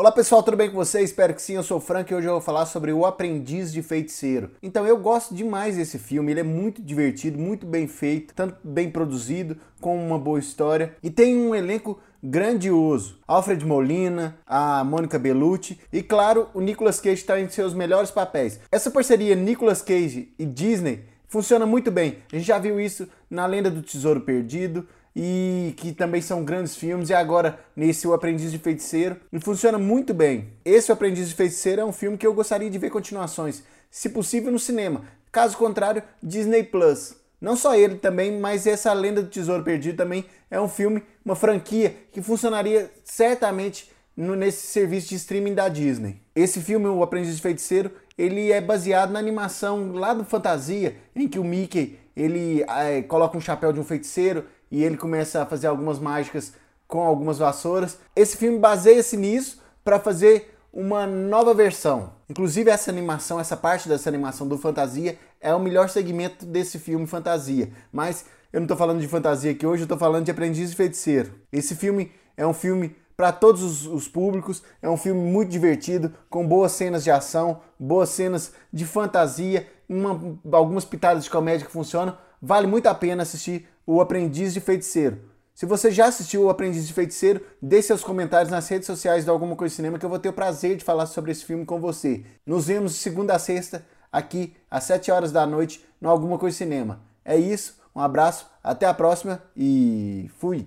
Olá pessoal, tudo bem com vocês? Espero que sim, eu sou o Frank e hoje eu vou falar sobre O Aprendiz de Feiticeiro. Então eu gosto demais desse filme, ele é muito divertido, muito bem feito, tanto bem produzido, com uma boa história e tem um elenco grandioso. Alfred Molina, a Mônica Bellucci e claro, o Nicolas Cage está em seus melhores papéis. Essa parceria Nicolas Cage e Disney funciona muito bem. A gente já viu isso na Lenda do Tesouro Perdido, e que também são grandes filmes, e agora nesse O Aprendiz de Feiticeiro, e funciona muito bem. Esse O Aprendiz de Feiticeiro é um filme que eu gostaria de ver continuações, se possível no cinema. Caso contrário, Disney Plus. Não só ele também, mas essa Lenda do Tesouro Perdido também é um filme, uma franquia que funcionaria certamente nesse serviço de streaming da Disney. Esse filme, O Aprendiz de Feiticeiro, ele é baseado na animação lá do Fantasia, em que o Mickey ele é, coloca um chapéu de um feiticeiro e ele começa a fazer algumas mágicas com algumas vassouras. Esse filme baseia-se nisso para fazer uma nova versão. Inclusive essa animação, essa parte dessa animação do fantasia é o melhor segmento desse filme fantasia. Mas eu não estou falando de fantasia aqui hoje, eu estou falando de Aprendiz de Feiticeiro. Esse filme é um filme para todos os, os, públicos, é um filme muito divertido, com boas cenas de ação, boas cenas de fantasia, uma, algumas pitadas de comédia que funcionam. Vale muito a pena assistir O Aprendiz de Feiticeiro. Se você já assistiu O Aprendiz de Feiticeiro, deixe seus comentários nas redes sociais do Alguma Coisa Cinema que eu vou ter o prazer de falar sobre esse filme com você. Nos vemos de segunda a sexta, aqui às 7 horas da noite, no Alguma Coisa Cinema. É isso, um abraço, até a próxima e fui!